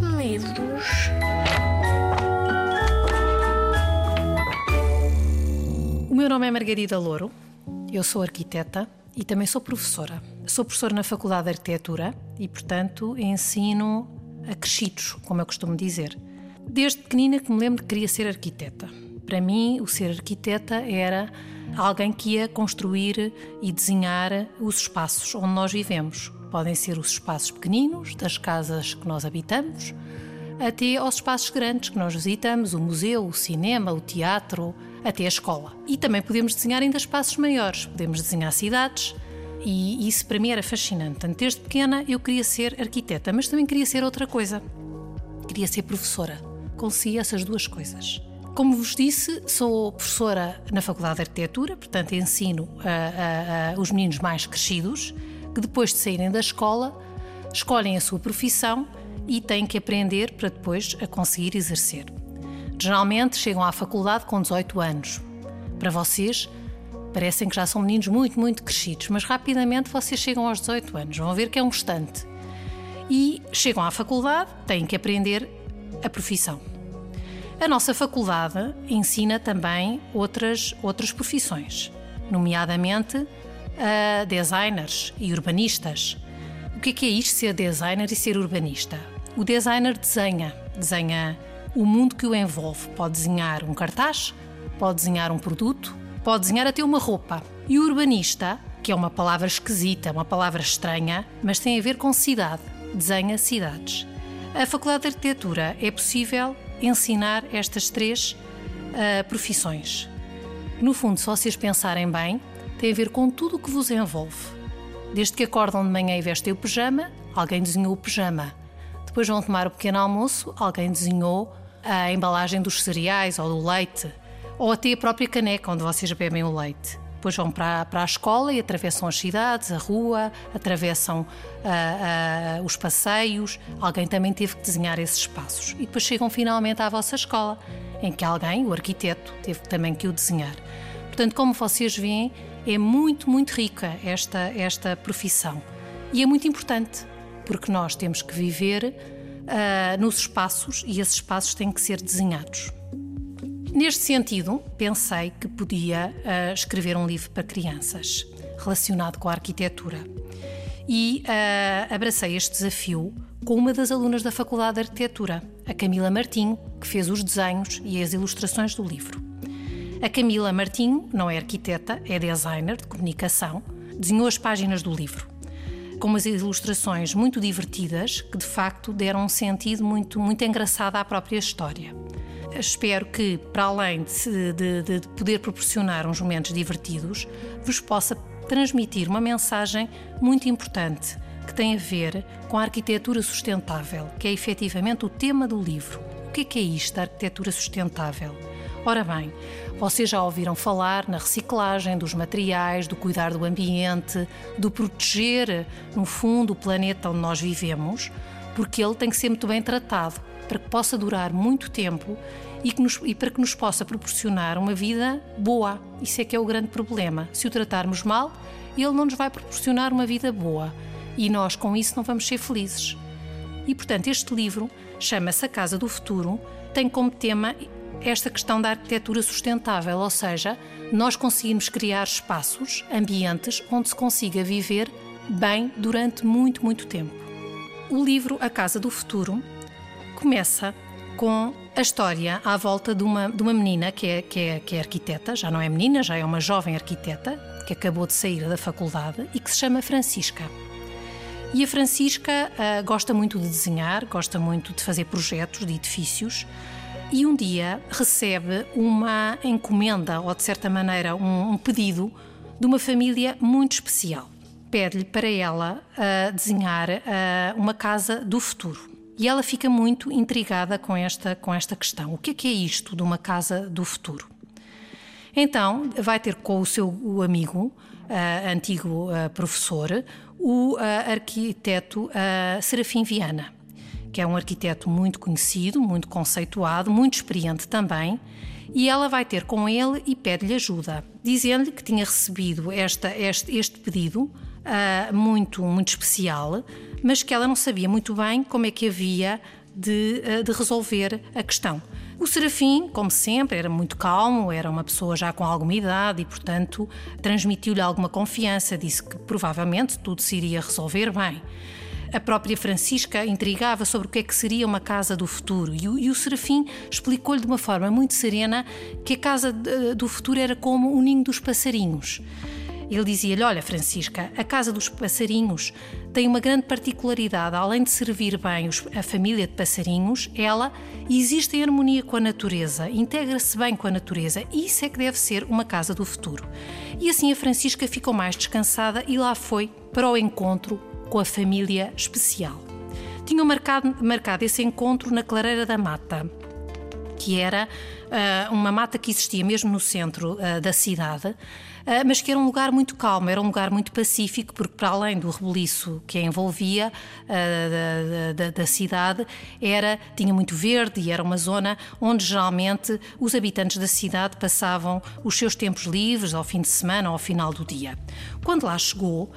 Livros. O meu nome é Margarida Louro, eu sou arquiteta e também sou professora. Sou professora na Faculdade de Arquitetura e, portanto, ensino a crescidos, como eu costumo dizer. Desde pequenina que me lembro que queria ser arquiteta. Para mim, o ser arquiteta era alguém que ia construir e desenhar os espaços onde nós vivemos. Podem ser os espaços pequeninos, das casas que nós habitamos, até aos espaços grandes que nós visitamos, o museu, o cinema, o teatro, até a escola. E também podemos desenhar ainda espaços maiores, podemos desenhar cidades, e isso para mim era fascinante. Portanto, desde pequena eu queria ser arquiteta, mas também queria ser outra coisa. Queria ser professora. Consegui essas duas coisas. Como vos disse, sou professora na Faculdade de Arquitetura, portanto ensino a, a, a, os meninos mais crescidos que depois de saírem da escola escolhem a sua profissão e têm que aprender para depois a conseguir exercer. Geralmente chegam à faculdade com 18 anos. Para vocês, parecem que já são meninos muito, muito crescidos, mas rapidamente vocês chegam aos 18 anos. Vão ver que é um instante. E chegam à faculdade, têm que aprender a profissão. A nossa faculdade ensina também outras, outras profissões, nomeadamente a designers e urbanistas. O que é, que é isto ser designer e ser urbanista? O designer desenha, desenha o mundo que o envolve. Pode desenhar um cartaz, pode desenhar um produto, pode desenhar até uma roupa. E o urbanista, que é uma palavra esquisita, uma palavra estranha, mas tem a ver com cidade, desenha cidades. A Faculdade de Arquitetura é possível ensinar estas três uh, profissões. No fundo, se vocês pensarem bem, tem a ver com tudo o que vos envolve. Desde que acordam de manhã e vestem o pijama, alguém desenhou o pijama. Depois vão tomar o pequeno almoço, alguém desenhou a embalagem dos cereais ou do leite, ou até a própria caneca onde vocês bebem o leite. Depois vão para, para a escola e atravessam as cidades, a rua, atravessam uh, uh, os passeios. Alguém também teve que desenhar esses espaços. E depois chegam finalmente à vossa escola, em que alguém, o arquiteto, teve também que o desenhar. Portanto, como vocês veem, é muito, muito rica esta, esta profissão. E é muito importante, porque nós temos que viver uh, nos espaços e esses espaços têm que ser desenhados. Neste sentido, pensei que podia uh, escrever um livro para crianças relacionado com a arquitetura. E uh, abracei este desafio com uma das alunas da Faculdade de Arquitetura, a Camila Martim, que fez os desenhos e as ilustrações do livro. A Camila Martim não é arquiteta, é designer de comunicação, desenhou as páginas do livro, com umas ilustrações muito divertidas que de facto deram um sentido muito, muito engraçado à própria história espero que, para além de, de, de, poder proporcionar uns momentos divertidos, vos possa transmitir uma mensagem muito importante que tem a ver com a arquitetura sustentável, que é efetivamente o tema do livro. O que é, que é isto, a arquitetura sustentável? Ora bem, vocês já ouviram falar na reciclagem dos materiais, do cuidar do ambiente, do proteger, no fundo, o planeta onde nós vivemos, porque ele tem que ser muito bem tratado para que possa durar muito tempo e, nos, e, para que nos possa proporcionar uma vida boa. Isso é que é o grande problema. Se o tratarmos mal, ele não nos vai proporcionar uma vida boa e nós com isso não vamos ser felizes. E portanto, este livro chama-se A Casa do Futuro, tem como tema esta questão da arquitetura sustentável, ou seja, nós conseguimos criar espaços, ambientes onde se consiga viver bem durante muito, muito tempo. O livro A Casa do Futuro começa com a história à volta de uma, de uma menina que é, que, é, que é arquiteta, já não é menina, já é uma jovem arquiteta, que acabou de sair da faculdade e que se chama Francisca. E a Francisca uh, gosta muito de desenhar, gosta muito de fazer projetos de edifícios e um dia recebe uma encomenda, ou de certa maneira um, um pedido, de uma família muito especial. Pede-lhe para ela uh, desenhar uh, uma casa do futuro. E ela fica muito intrigada com esta, com esta questão. O que é, que é isto de uma casa do futuro? Então, vai ter com o seu amigo, uh, antigo professor, o arquiteto Serafim Viana, que é um arquiteto muito conhecido, muito conceituado, muito experiente também, e ela vai ter com ele e pede-lhe ajuda, dizendo-lhe que tinha recebido esta, este, este pedido muito, muito especial mas que ela não sabia muito bem como é que havia de, eh, de resolver a questão. O Serafim, como sempre, era muito calmo, era uma pessoa já com alguma idade e, portanto, transmitiu-lhe alguma confiança, disse que provavelmente tudo se iria resolver bem. A própria Francisca intrigava sobre o que é que seria uma casa do futuro e o, e o Serafim explicou-lhe de uma forma muito serena que a casa do futuro era como o ninho dos passarinhos. Ele dizia-lhe: Olha, Francisca, a Casa dos Passarinhos tem uma grande particularidade. Além de servir bem a família de passarinhos, ela existe em harmonia com a natureza, integra-se bem com a natureza. E isso é que deve ser uma casa do futuro. E assim a Francisca ficou mais descansada e lá foi para o encontro com a família especial. Tinham marcado, marcado esse encontro na Clareira da Mata que era uh, uma mata que existia mesmo no centro uh, da cidade, uh, mas que era um lugar muito calmo, era um lugar muito pacífico, porque para além do rebuliço que a envolvia da, da, da, cidade, era, tinha muito verde e era uma zona onde geralmente os habitantes da cidade passavam os seus tempos livres ao fim de semana ou ao final do dia. Quando lá chegou,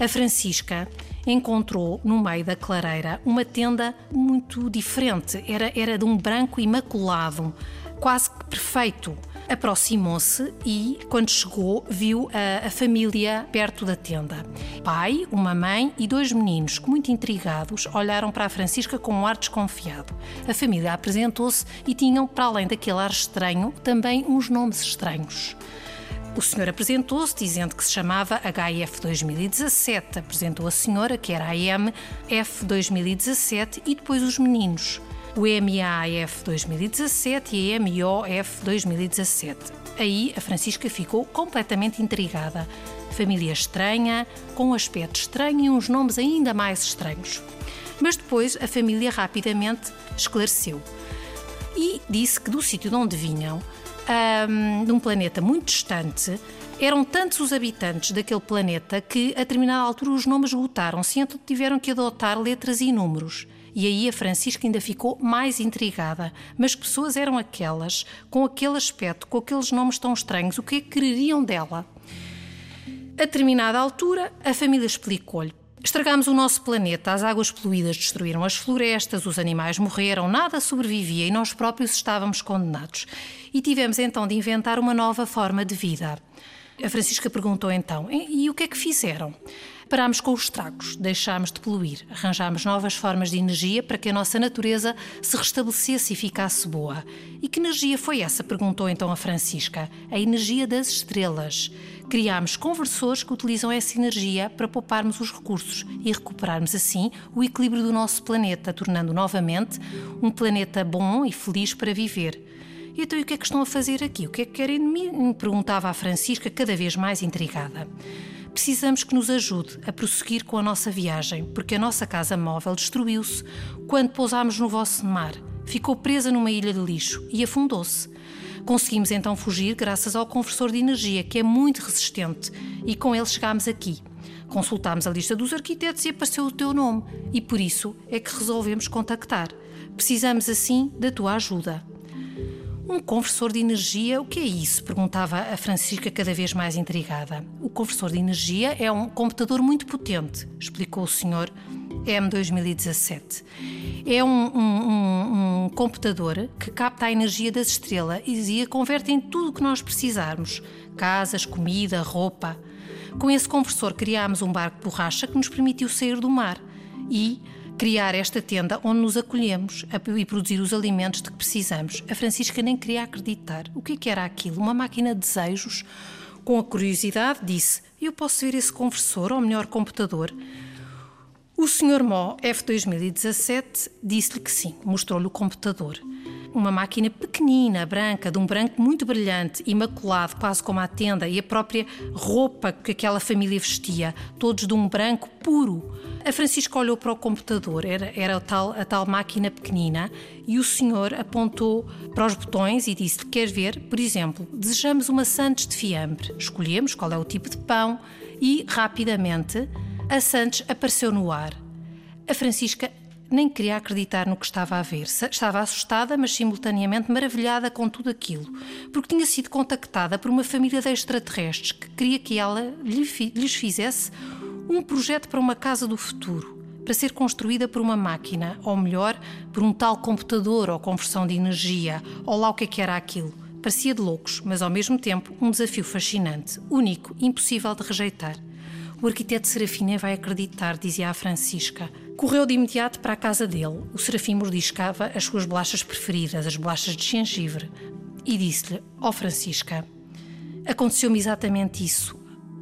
a Francisca encontrou no meio da clareira uma tenda muito diferente. Era, era de um branco imaculado, quase que perfeito. Aproximou-se e, quando chegou, viu a, a, família perto da tenda. Pai, uma mãe e dois meninos, que, muito intrigados, olharam para a Francisca com um ar desconfiado. A família apresentou-se e tinham, para além daquele ar estranho, também uns nomes estranhos. O senhor apresentou-se dizendo que se chamava HF 2017, apresentou a senhora que era a MF 2017 e depois os meninos, o MAF 2017 e a MOF 2017. Aí a Francisca ficou completamente intrigada. Família estranha, com um aspecto estranho e uns nomes ainda mais estranhos. Mas depois a família rapidamente esclareceu e disse que do sítio de onde vinham um, de um planeta muito distante, eram tantos os habitantes daquele planeta que, a determinada altura, os nomes esgotaram-se então tiveram que adotar letras e números. E aí a Francisca ainda ficou mais intrigada. Mas que pessoas eram aquelas, com aquele aspecto, com aqueles nomes tão estranhos? O que é que queriam dela? A determinada altura, a família explicou-lhe Estragámos o nosso planeta, as águas poluídas destruíram as florestas, os animais morreram, nada sobrevivia e nós próprios estávamos condenados. E tivemos então de inventar uma nova forma de vida. A Francisca perguntou então: e o que é que fizeram? Parámos com os estragos, deixámos de poluir, arranjámos novas formas de energia para que a nossa natureza se restabelecesse e ficasse boa. E que energia foi essa? perguntou então a Francisca. A energia das estrelas. Criámos conversores que utilizam essa energia para pouparmos os recursos e recuperarmos assim o equilíbrio do nosso planeta, tornando novamente um planeta bom e feliz para viver. E então, o que é que estão a fazer aqui? O que é que querem de mim? Perguntava a Francisca, cada vez mais intrigada. Precisamos que nos ajude a prosseguir com a nossa viagem, porque a nossa casa móvel destruiu-se quando pousámos no vosso mar. Ficou presa numa ilha de lixo e afundou-se. Conseguimos então fugir graças ao conversor de energia, que é muito resistente, e com ele chegámos aqui. Consultámos a lista dos arquitetos e apareceu o teu nome, e por isso é que resolvemos contactar. Precisamos assim da tua ajuda. Um conversor de energia, o que é isso? Perguntava a Francisca, cada vez mais intrigada. O conversor de energia é um computador muito potente, explicou o senhor M2017. É um, um, um, um computador que capta a energia das estrelas e a converte em tudo o que nós precisarmos: casas, comida, roupa. Com esse conversor criámos um barco de borracha que nos permitiu sair do mar e criar esta tenda onde nos acolhemos e produzir os alimentos de que precisamos. A Francisca nem queria acreditar. O que, é que era aquilo? Uma máquina de desejos? Com a curiosidade, disse: Eu posso ver esse conversor, ou melhor, computador? O Sr. Mó, F2017, disse-lhe que sim, mostrou-lhe o computador uma máquina pequenina, branca, de um branco muito brilhante, imaculado, quase como a tenda, e a própria roupa que aquela família vestia, todos de um branco puro. A Francisca olhou para o computador, era, era a, tal, a tal máquina pequenina, e o senhor apontou para os botões e disse-lhe: Quer ver? Por exemplo, desejamos uma Santos de fiambre. Escolhemos qual é o tipo de pão e, rapidamente, a Santos apareceu no ar. A Francisca nem queria acreditar no que estava a ver. Estava assustada, mas simultaneamente maravilhada com tudo aquilo, porque tinha sido contactada por uma família de extraterrestres que queria que ela lhes fizesse um projeto para uma casa do futuro. para ser construída por uma máquina, ou melhor, por um tal computador ou conversão de energia, ou lá o que, é que era aquilo. Parecia de loucos, mas ao mesmo tempo um desafio fascinante, único, impossível de rejeitar. O arquiteto Serafim vai acreditar, dizia a Francisca. Correu de imediato para a casa dele. O Serafim mordiscava as suas bolachas preferidas, as bolachas de gengibre, e disse-lhe: Ó oh, Francisca, aconteceu-me exatamente isso.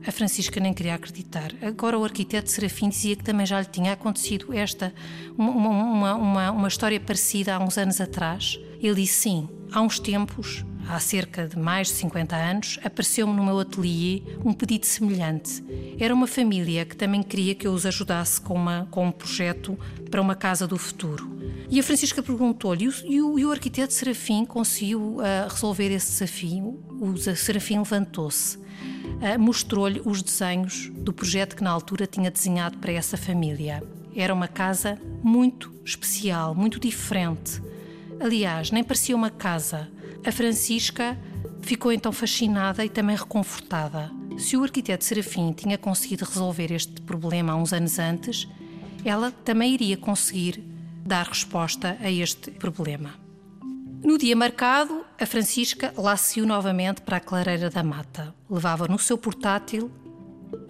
A Francisca nem queria acreditar. Agora o arquiteto Serafim dizia que também já lhe tinha acontecido esta, uma, uma, uma, uma história parecida há uns anos atrás. Ele disse sim, há uns tempos, há cerca de mais de 50 anos, apareceu-me no meu ateliê um pedido semelhante. Era uma família que também queria que eu os ajudasse com, uma, com um projeto para uma casa do futuro. E a Francisca perguntou-lhe, e, e, o arquiteto Serafim conseguiu uh, resolver esse desafio? O Serafim levantou-se uh, mostrou-lhe os desenhos do projeto que na altura tinha desenhado para essa família. Era uma casa muito especial, muito diferente. Aliás, nem parecia uma casa. A Francisca ficou então fascinada e também reconfortada. Se o arquiteto Serafim tinha conseguido resolver este problema há uns anos antes, ela também iria conseguir dar resposta a este problema. No dia marcado, a Francisca lá novamente para a clareira da mata. Levava no seu portátil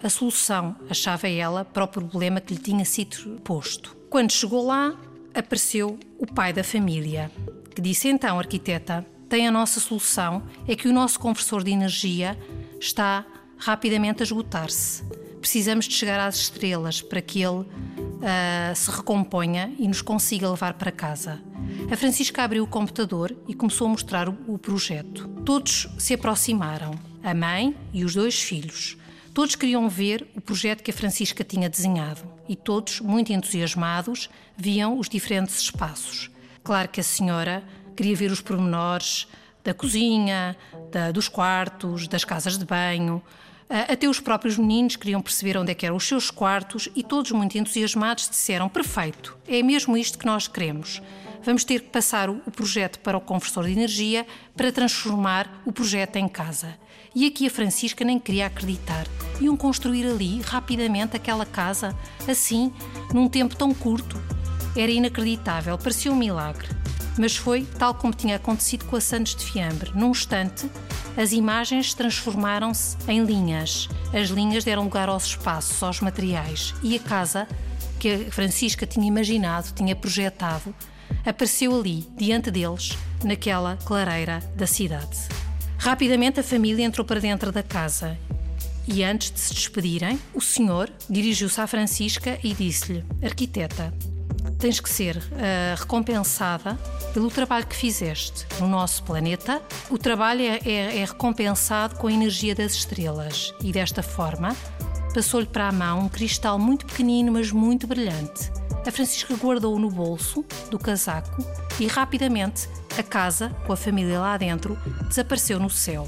a solução, achava ela, para o problema que lhe tinha sido posto. Quando chegou lá, apareceu o pai da família, que disse: Então, arquiteta, tem a nossa solução, é que o nosso conversor de energia está rapidamente a esgotar-se. Precisamos de chegar às estrelas para que ele uh, se recomponha e nos consiga levar para casa. A Francisca abriu o computador e começou a mostrar o projeto. Todos se aproximaram, a mãe e os dois filhos. Todos queriam ver o projeto que a Francisca tinha desenhado e todos, muito entusiasmados, viam os diferentes espaços. Claro que a senhora queria ver os pormenores da cozinha, da, dos quartos, das casas de banho. Até os próprios meninos queriam perceber onde é que eram os seus quartos e todos muito entusiasmados disseram: perfeito, é mesmo isto que nós queremos vamos ter que passar o projeto para o conversor de energia para transformar o projeto em casa. E aqui a Francisca nem queria acreditar. Iam construir ali rapidamente aquela casa, assim, num tempo tão curto. Era inacreditável, parecia um milagre. Mas foi tal como tinha acontecido com a Santos de Fiambre. Num instante, as imagens transformaram-se em linhas. As linhas deram lugar aos espaços, aos materiais. E a casa que a Francisca tinha imaginado, tinha projetado, apareceu ali, diante deles, naquela clareira da cidade. Rapidamente a família entrou para dentro da casa e, antes de se despedirem, o senhor dirigiu-se à Francisca e disse-lhe: Arquiteta, tens que ser uh, recompensada pelo trabalho que fizeste no nosso planeta. O trabalho é, é, é recompensado com a energia das estrelas e, desta forma, passou-lhe para a mão um cristal muito pequenino, mas muito brilhante a Francisca guardou no bolso do casaco e rapidamente a casa, com a família lá dentro, desapareceu no céu,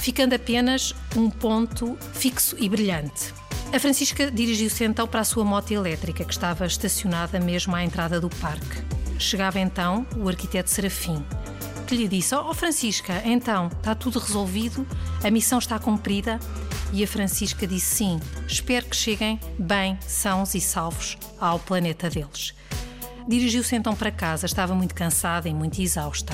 ficando apenas um ponto fixo e brilhante. A Francisca dirigiu-se então para a sua moto elétrica, que estava estacionada mesmo à entrada do parque. Chegava então o arquiteto Serafim, que lhe disse: Oh, Francisca, então, está tudo resolvido, a missão está cumprida. E a Francisca disse: Sim, espero que cheguem bem, sãos e salvos ao planeta deles. Dirigiu-se então para casa, estava muito cansada e muito exausta.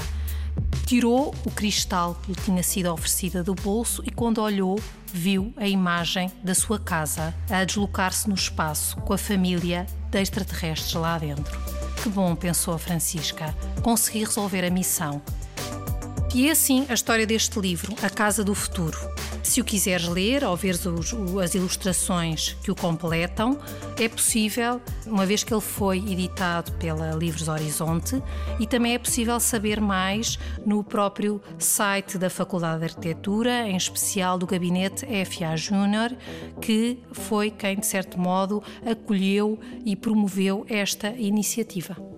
Tirou o cristal que lhe tinha sido oferecida do bolso e, quando olhou, viu a imagem da sua casa a deslocar-se no espaço com a família de extraterrestres lá dentro. Que bom, pensou a Francisca, consegui resolver a missão. E é assim a história deste livro, A Casa do Futuro. Se o quiseres ler ou ver as ilustrações que o completam, é possível, uma vez que ele foi editado pela Livros Horizonte, e também é possível saber mais no próprio site da Faculdade de Arquitetura, em especial do gabinete FA Júnior, que foi quem, de certo modo, acolheu e promoveu esta iniciativa.